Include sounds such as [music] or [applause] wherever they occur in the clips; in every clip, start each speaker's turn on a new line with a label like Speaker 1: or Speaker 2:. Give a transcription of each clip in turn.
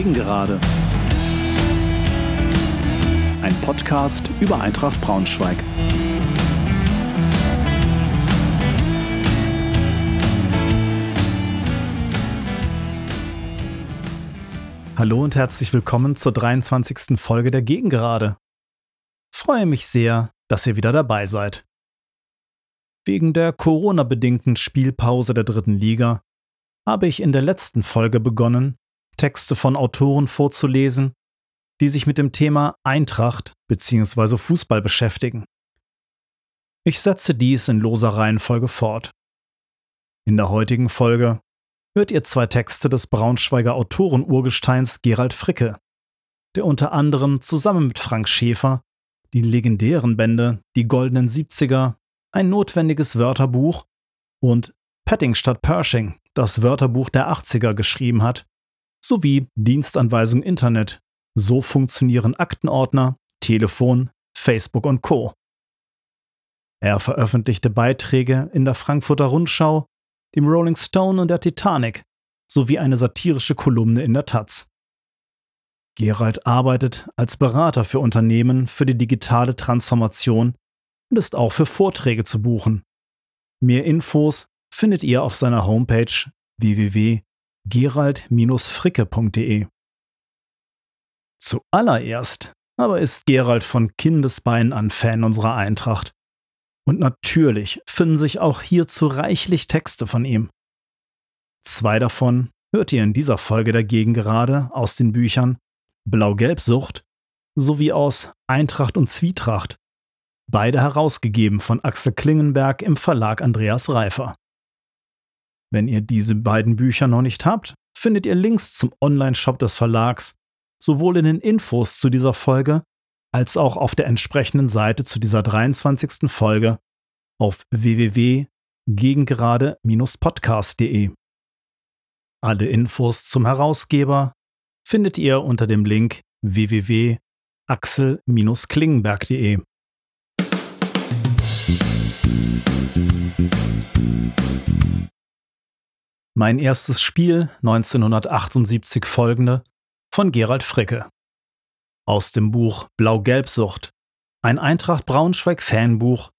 Speaker 1: Gegengerade. Ein Podcast über Eintracht Braunschweig. Hallo und herzlich willkommen zur 23. Folge der Gegengerade. Freue mich sehr, dass ihr wieder dabei seid. Wegen der Corona-bedingten Spielpause der dritten Liga habe ich in der letzten Folge begonnen, Texte von Autoren vorzulesen, die sich mit dem Thema Eintracht bzw. Fußball beschäftigen. Ich setze dies in loser Reihenfolge fort. In der heutigen Folge hört ihr zwei Texte des Braunschweiger Autorenurgesteins Gerald Fricke, der unter anderem zusammen mit Frank Schäfer die legendären Bände Die goldenen Siebziger, ein notwendiges Wörterbuch und Petting statt Pershing, das Wörterbuch der 80er geschrieben hat, sowie Dienstanweisung Internet. So funktionieren Aktenordner, Telefon, Facebook und Co. Er veröffentlichte Beiträge in der Frankfurter Rundschau, dem Rolling Stone und der Titanic sowie eine satirische Kolumne in der Taz. Gerald arbeitet als Berater für Unternehmen für die digitale Transformation und ist auch für Vorträge zu buchen. Mehr Infos findet ihr auf seiner Homepage www.gerald-fricke.de. Zuallererst aber ist Gerald von Kindesbeinen an Fan unserer Eintracht. Und natürlich finden sich auch hierzu reichlich Texte von ihm. Zwei davon hört ihr in dieser Folge dagegen gerade aus den Büchern Blau-Gelb-Sucht sowie aus Eintracht und Zwietracht, beide herausgegeben von Axel Klingenberg im Verlag Andreas Reifer. Wenn ihr diese beiden Bücher noch nicht habt, findet ihr Links zum Online-Shop des Verlags sowohl in den Infos zu dieser Folge als auch auf der entsprechenden Seite zu dieser 23. Folge auf www.gegengerade-podcast.de. Alle Infos zum Herausgeber findet ihr unter dem Link www.axel-klingenberg.de. Mein erstes Spiel 1978 folgende von Gerald Fricke. Aus dem Buch Blau-Gelb-Sucht, ein Eintracht Braunschweig-Fanbuch,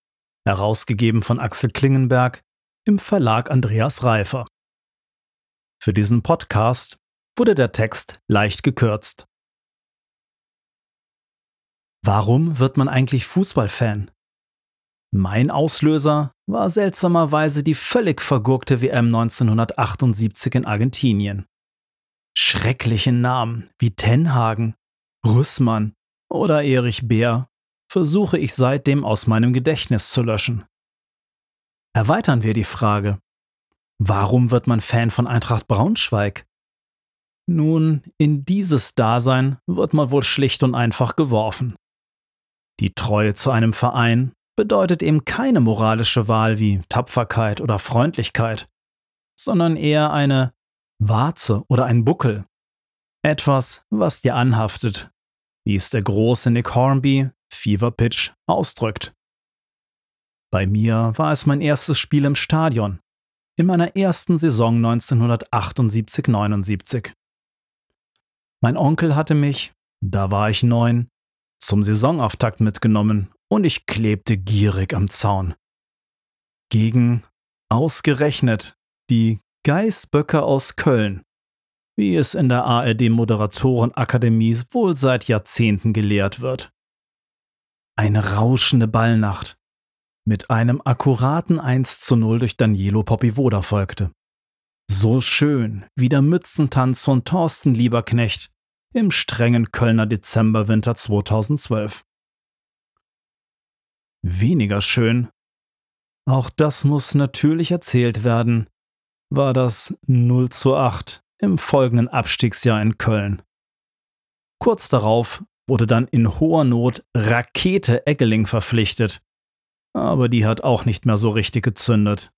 Speaker 1: herausgegeben von Axel Klingenberg im Verlag Andreas Reifer. Für diesen Podcast wurde der Text leicht gekürzt. Warum wird man eigentlich Fußballfan? Mein Auslöser war seltsamerweise die völlig vergurkte WM 1978 in Argentinien. Schreckliche Namen wie Tenhagen, Rüssmann oder Erich Bär versuche ich seitdem aus meinem Gedächtnis zu löschen. Erweitern wir die Frage, warum wird man Fan von Eintracht Braunschweig? Nun, in dieses Dasein wird man wohl schlicht und einfach geworfen. Die Treue zu einem Verein bedeutet eben keine moralische Wahl wie Tapferkeit oder Freundlichkeit, sondern eher eine Warze oder ein Buckel. Etwas, was dir anhaftet, wie es der große Nick Hornby, Fever Pitch, ausdrückt. Bei mir war es mein erstes Spiel im Stadion, in meiner ersten Saison 1978-79. Mein Onkel hatte mich, da war ich neun, zum Saisonauftakt mitgenommen und ich klebte gierig am Zaun. Gegen, ausgerechnet, die Geißböcke aus Köln, wie es in der ARD-Moderatorenakademie wohl seit Jahrzehnten gelehrt wird. Eine rauschende Ballnacht mit einem akkuraten 1 zu 0 durch Danielo Popivoda folgte. So schön wie der Mützentanz von Thorsten Lieberknecht im strengen Kölner Dezemberwinter 2012 weniger schön. Auch das muss natürlich erzählt werden, war das 0 zu 8 im folgenden Abstiegsjahr in Köln. Kurz darauf wurde dann in hoher Not Rakete Eggeling verpflichtet, aber die hat auch nicht mehr so richtig gezündet.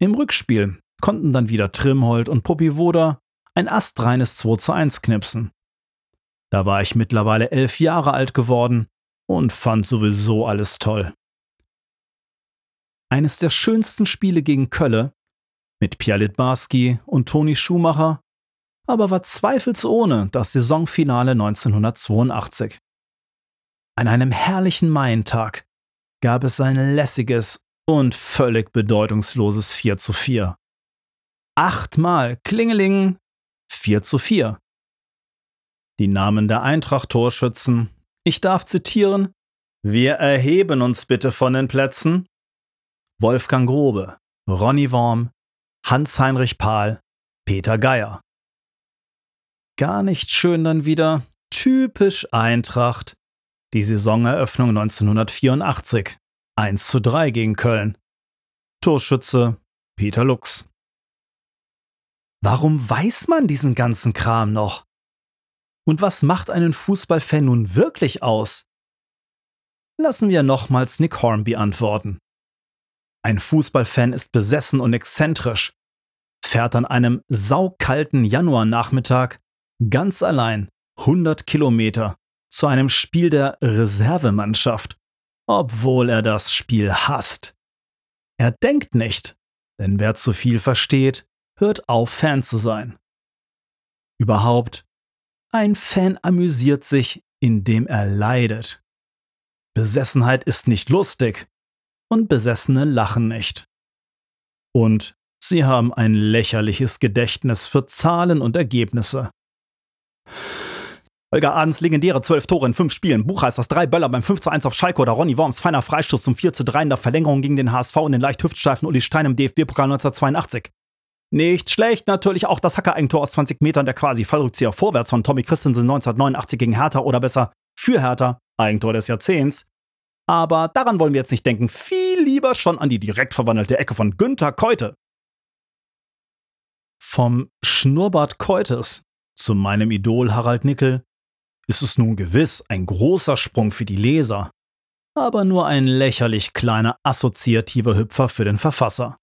Speaker 1: Im Rückspiel konnten dann wieder Trimhold und Popivoda ein astreines 2 zu 1 knipsen. Da war ich mittlerweile elf Jahre alt geworden und fand sowieso alles toll. Eines der schönsten Spiele gegen Kölle mit Pierre Litbarski und Toni Schumacher aber war zweifelsohne das Saisonfinale 1982. An einem herrlichen Maientag gab es ein lässiges und völlig bedeutungsloses 4 zu 4. Achtmal Klingeling 4 zu 4. Die Namen der Eintracht-Torschützen, ich darf zitieren, wir erheben uns bitte von den Plätzen. Wolfgang Grobe, Ronny Worm, Hans-Heinrich Pahl, Peter Geier. Gar nicht schön dann wieder, typisch Eintracht, die Saisoneröffnung 1984, 1 zu 3 gegen Köln. Torschütze Peter Lux. Warum weiß man diesen ganzen Kram noch? Und was macht einen Fußballfan nun wirklich aus? Lassen wir nochmals Nick Hornby antworten. Ein Fußballfan ist besessen und exzentrisch, fährt an einem saukalten Januarnachmittag ganz allein 100 Kilometer zu einem Spiel der Reservemannschaft, obwohl er das Spiel hasst. Er denkt nicht, denn wer zu viel versteht, hört auf, Fan zu sein. Überhaupt, ein Fan amüsiert sich, indem er leidet. Besessenheit ist nicht lustig und Besessene lachen nicht. Und sie haben ein lächerliches Gedächtnis für Zahlen und Ergebnisse. Holger Adens legendäre zwölf Tore in fünf Spielen, Buchheisters drei Böller beim 5 zu 1 auf Schalke oder Ronny Worms feiner Freistoß zum 4 zu 3 in der Verlängerung gegen den HSV und den leicht hüftsteifen Uli Stein im DFB-Pokal 1982. Nicht schlecht natürlich auch das Hacker-Eigentor aus 20 Metern der quasi Fallrückzieher vorwärts von Tommy Christensen 1989 gegen Hertha oder besser für Hertha, Eigentor des Jahrzehnts. Aber daran wollen wir jetzt nicht denken, viel lieber schon an die direkt verwandelte Ecke von Günther Keute. Vom Schnurrbart Keutes zu meinem Idol Harald Nickel ist es nun gewiss ein großer Sprung für die Leser, aber nur ein lächerlich kleiner assoziativer Hüpfer für den Verfasser.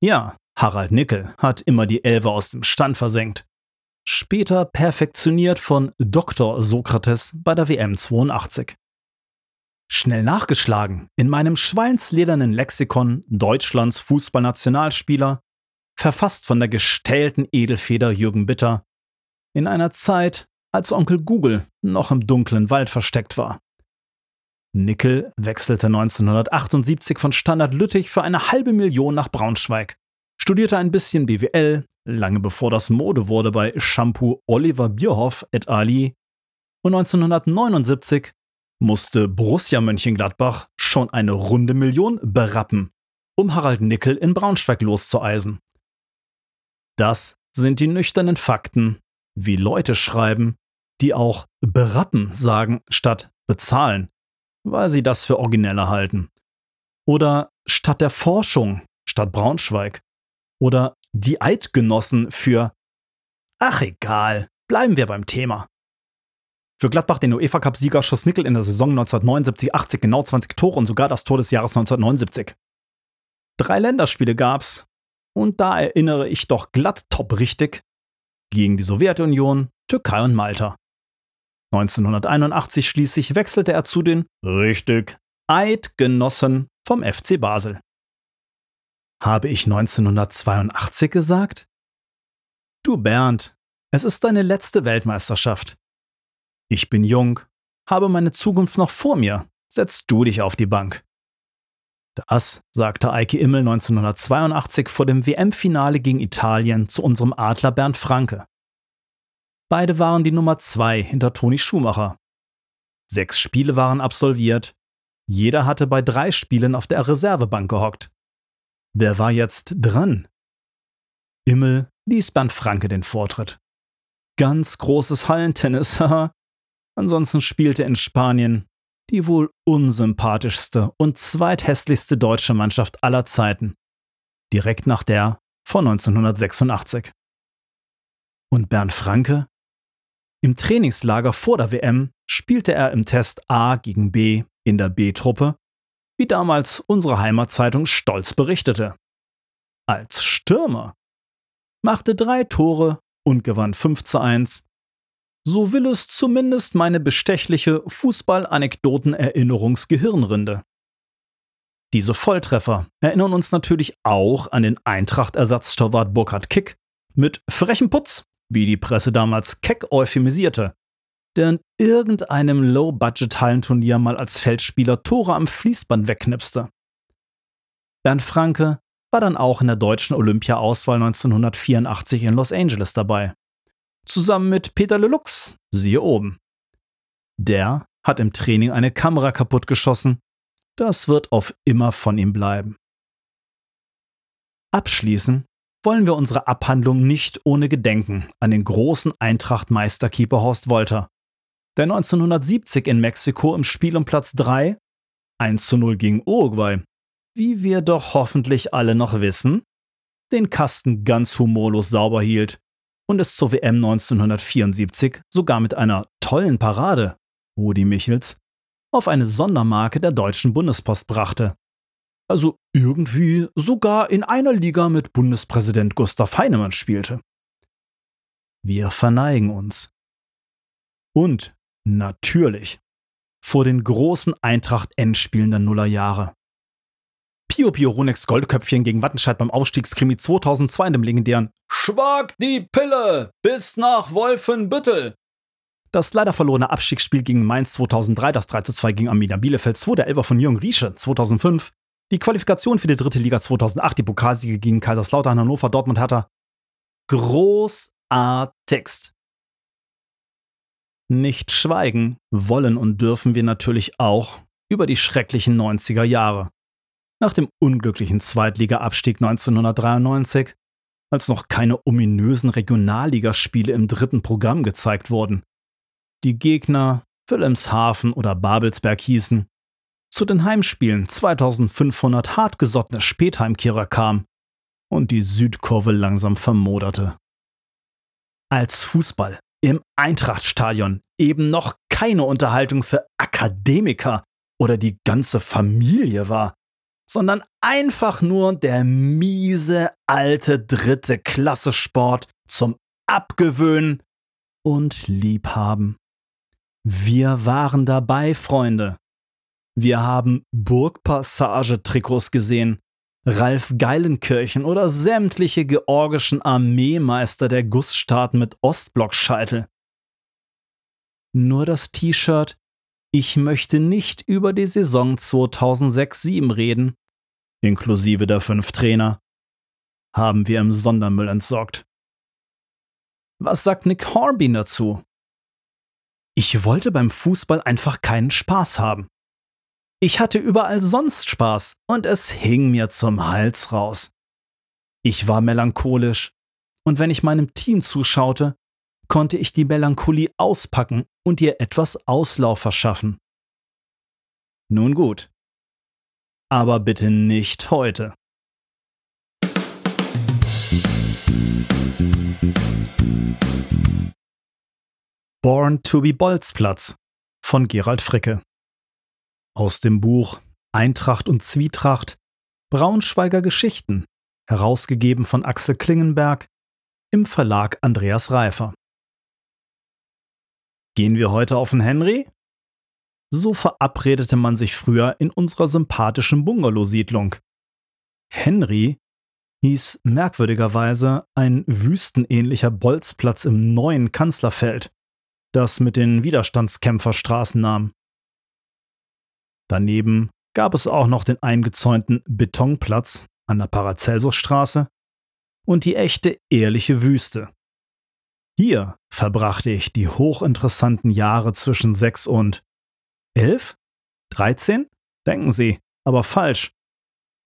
Speaker 1: Ja, Harald Nickel hat immer die Elfe aus dem Stand versenkt. Später perfektioniert von Dr. Sokrates bei der WM 82. Schnell nachgeschlagen in meinem schweinsledernen Lexikon Deutschlands Fußballnationalspieler, verfasst von der gestählten Edelfeder Jürgen Bitter, in einer Zeit, als Onkel Google noch im dunklen Wald versteckt war. Nickel wechselte 1978 von Standard Lüttich für eine halbe Million nach Braunschweig, studierte ein bisschen BWL, lange bevor das Mode wurde bei Shampoo Oliver Bierhoff et ali. Und 1979 musste Borussia Mönchengladbach schon eine runde Million berappen, um Harald Nickel in Braunschweig loszueisen. Das sind die nüchternen Fakten, wie Leute schreiben, die auch berappen sagen statt bezahlen, weil sie das für origineller halten. Oder statt der Forschung statt Braunschweig. Oder die Eidgenossen für Ach egal, bleiben wir beim Thema. Für Gladbach den UEFA Cup Sieger schoss Nickel in der Saison 1979-80 genau 20 Tore und sogar das Tor des Jahres 1979. Drei Länderspiele gab's und da erinnere ich doch glatt top richtig gegen die Sowjetunion, Türkei und Malta. 1981 schließlich wechselte er zu den richtig Eidgenossen vom FC Basel. Habe ich 1982 gesagt? Du Bernd, es ist deine letzte Weltmeisterschaft. Ich bin jung, habe meine Zukunft noch vor mir. Setz du dich auf die Bank. Das sagte Eike Immel 1982 vor dem WM-Finale gegen Italien zu unserem Adler Bernd Franke. Beide waren die Nummer zwei hinter Toni Schumacher. Sechs Spiele waren absolviert. Jeder hatte bei drei Spielen auf der Reservebank gehockt. Wer war jetzt dran? Immel ließ Bernd Franke den Vortritt. Ganz großes Hallentennis, [laughs] haha. Ansonsten spielte in Spanien die wohl unsympathischste und zweithässlichste deutsche Mannschaft aller Zeiten. Direkt nach der von 1986. Und Bernd Franke im Trainingslager vor der WM spielte er im Test A gegen B in der B-Truppe, wie damals unsere Heimatzeitung stolz berichtete. Als Stürmer. Machte drei Tore und gewann 5 zu 1. So will es zumindest meine bestechliche Fußball-Anekdoten-Erinnerungsgehirnrinde. Diese Volltreffer erinnern uns natürlich auch an den Eintracht-Ersatztorwart Burkhard Kick mit frechem Putz wie die Presse damals keck euphemisierte, der in irgendeinem Low-Budget-Hallenturnier mal als Feldspieler Tore am Fließband wegknipste. Bernd Franke war dann auch in der deutschen Olympia-Auswahl 1984 in Los Angeles dabei. Zusammen mit Peter Lelux, siehe oben. Der hat im Training eine Kamera kaputtgeschossen. Das wird auf immer von ihm bleiben. Abschließen wollen wir unsere Abhandlung nicht ohne Gedenken an den großen Eintracht-Meisterkeeper Horst Wolter, der 1970 in Mexiko im Spiel um Platz 3 1 zu 0 gegen Uruguay, wie wir doch hoffentlich alle noch wissen, den Kasten ganz humorlos sauber hielt und es zur WM 1974 sogar mit einer tollen Parade, Rudi Michels, auf eine Sondermarke der Deutschen Bundespost brachte. Also irgendwie sogar in einer Liga mit Bundespräsident Gustav Heinemann spielte. Wir verneigen uns. Und natürlich vor den großen Eintracht-Endspielen der Nullerjahre. Pio Pio Ronex Goldköpfchen gegen Wattenscheid beim Aufstiegskrimi 2002 in dem legendären Schwag die Pille bis nach Wolfenbüttel. Das leider verlorene Abstiegsspiel gegen Mainz 2003, das 3 zu 2 gegen Arminia Bielefeld 2, der Elfer von Jürgen Riesche 2005, die Qualifikation für die dritte Liga 2008, die Pokalsiege gegen Kaiserslautern, Hannover, Dortmund, Hertha. Großartigst. Nicht schweigen wollen und dürfen wir natürlich auch über die schrecklichen 90er Jahre nach dem unglücklichen Zweitliga-Abstieg 1993, als noch keine ominösen Regionalligaspiele im dritten Programm gezeigt wurden. Die Gegner Wilhelmshaven oder Babelsberg hießen, zu den Heimspielen 2500 hartgesottene Spätheimkehrer kam und die Südkurve langsam vermoderte. Als Fußball im Eintrachtstadion eben noch keine Unterhaltung für Akademiker oder die ganze Familie war, sondern einfach nur der miese alte dritte Klasse Sport zum Abgewöhnen und Liebhaben. Wir waren dabei, Freunde. Wir haben Burgpassage-Trikots gesehen, Ralf Geilenkirchen oder sämtliche georgischen Armeemeister der Gussstaaten mit Ostblockscheitel. Nur das T-Shirt Ich möchte nicht über die Saison 2006-7 reden inklusive der fünf Trainer, haben wir im Sondermüll entsorgt. Was sagt Nick Horby dazu? Ich wollte beim Fußball einfach keinen Spaß haben. Ich hatte überall sonst Spaß und es hing mir zum Hals raus. Ich war melancholisch und wenn ich meinem Team zuschaute, konnte ich die Melancholie auspacken und ihr etwas Auslauf verschaffen. Nun gut, aber bitte nicht heute. Born to be Bolzplatz von Gerald Fricke. Aus dem Buch Eintracht und Zwietracht Braunschweiger Geschichten, herausgegeben von Axel Klingenberg im Verlag Andreas Reifer. Gehen wir heute auf den Henry? So verabredete man sich früher in unserer sympathischen Bungalow-Siedlung. Henry hieß merkwürdigerweise ein wüstenähnlicher Bolzplatz im neuen Kanzlerfeld, das mit den Widerstandskämpferstraßen nahm. Daneben gab es auch noch den eingezäunten Betonplatz an der Paracelsusstraße und die echte ehrliche Wüste. Hier verbrachte ich die hochinteressanten Jahre zwischen sechs und Elf? Dreizehn? Denken Sie, aber falsch.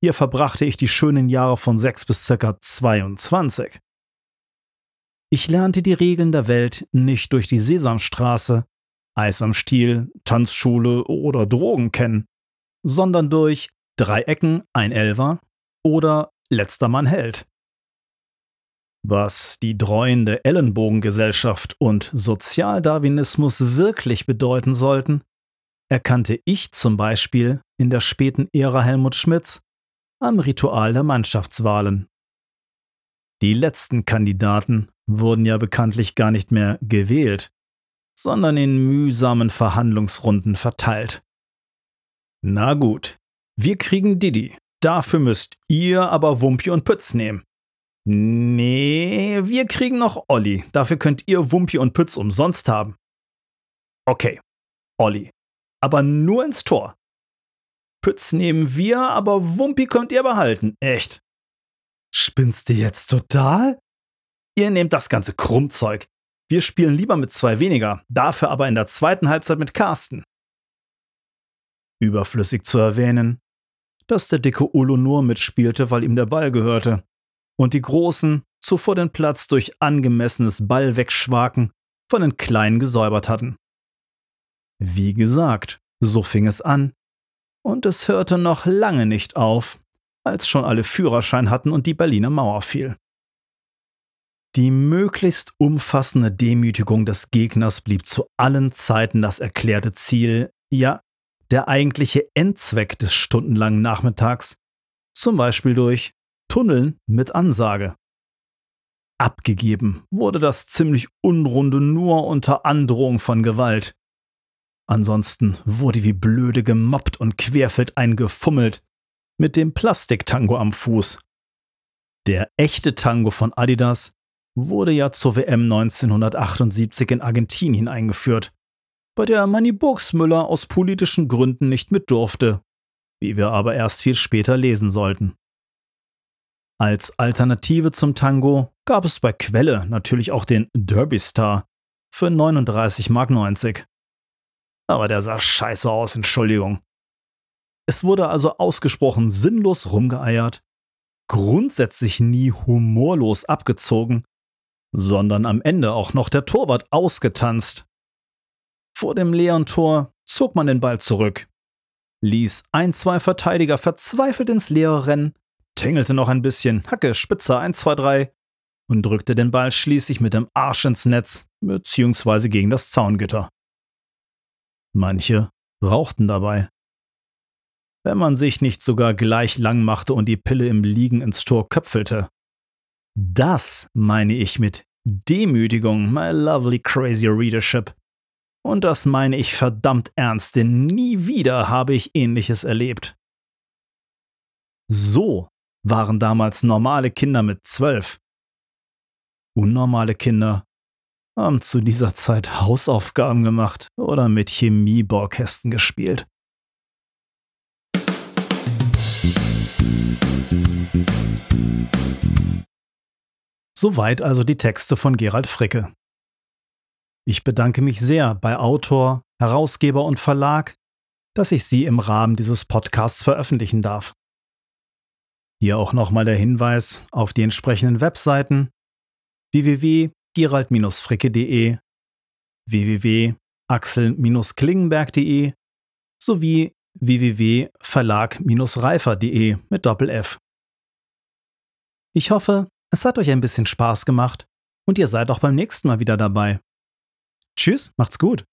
Speaker 1: Hier verbrachte ich die schönen Jahre von sechs bis circa 22. Ich lernte die Regeln der Welt nicht durch die Sesamstraße, Eis am Stiel, Tanzschule oder Drogen kennen, sondern durch Drei Ecken, ein Elver oder Letzter Mann hält. Was die dreuende Ellenbogengesellschaft und Sozialdarwinismus wirklich bedeuten sollten, erkannte ich zum Beispiel in der späten Ära Helmut Schmidts am Ritual der Mannschaftswahlen. Die letzten Kandidaten wurden ja bekanntlich gar nicht mehr gewählt, sondern in mühsamen Verhandlungsrunden verteilt. Na gut, wir kriegen Didi, dafür müsst ihr aber Wumpi und Pütz nehmen. Nee, wir kriegen noch Olli. Dafür könnt ihr Wumpi und Pütz umsonst haben. Okay, Olli. Aber nur ins Tor. Pütz nehmen wir, aber Wumpi könnt ihr behalten. Echt. Spinnst du jetzt total? Ihr nehmt das ganze Krummzeug. Wir spielen lieber mit zwei weniger, dafür aber in der zweiten Halbzeit mit Carsten. Überflüssig zu erwähnen, dass der dicke Ulo nur mitspielte, weil ihm der Ball gehörte und die Großen zuvor den Platz durch angemessenes Ballwegschwaken von den Kleinen gesäubert hatten. Wie gesagt, so fing es an, und es hörte noch lange nicht auf, als schon alle Führerschein hatten und die Berliner Mauer fiel. Die möglichst umfassende Demütigung des Gegners blieb zu allen Zeiten das erklärte Ziel, ja, der eigentliche Endzweck des stundenlangen Nachmittags, zum Beispiel durch Tunneln mit Ansage. Abgegeben wurde das ziemlich Unrunde nur unter Androhung von Gewalt. Ansonsten wurde wie blöde gemobbt und querfeldein gefummelt, mit dem Plastiktango am Fuß. Der echte Tango von Adidas wurde ja zur WM 1978 in Argentinien eingeführt, bei der Manny Burgsmüller aus politischen Gründen nicht mit durfte, wie wir aber erst viel später lesen sollten. Als Alternative zum Tango gab es bei Quelle natürlich auch den Derby Star für 39,90 Mark. Aber der sah scheiße aus, Entschuldigung. Es wurde also ausgesprochen sinnlos rumgeeiert, grundsätzlich nie humorlos abgezogen, sondern am Ende auch noch der Torwart ausgetanzt. Vor dem leeren Tor zog man den Ball zurück, ließ ein, zwei Verteidiger verzweifelt ins Leere rennen tängelte noch ein bisschen, Hacke, Spitze, 1, 2, 3 und drückte den Ball schließlich mit dem Arsch ins Netz, beziehungsweise gegen das Zaungitter. Manche rauchten dabei. Wenn man sich nicht sogar gleich lang machte und die Pille im Liegen ins Tor köpfelte. Das meine ich mit Demütigung, my lovely crazy readership. Und das meine ich verdammt ernst, denn nie wieder habe ich ähnliches erlebt. So waren damals normale Kinder mit zwölf. Unnormale Kinder haben zu dieser Zeit Hausaufgaben gemacht oder mit Chemiebaukästen gespielt. Soweit also die Texte von Gerald Fricke. Ich bedanke mich sehr bei Autor, Herausgeber und Verlag, dass ich sie im Rahmen dieses Podcasts veröffentlichen darf. Hier auch nochmal der Hinweis auf die entsprechenden Webseiten www.gerald-fricke.de, www.axel-klingenberg.de sowie www.verlag-reifer.de mit Doppel-F. Ich hoffe, es hat euch ein bisschen Spaß gemacht und ihr seid auch beim nächsten Mal wieder dabei. Tschüss, macht's gut.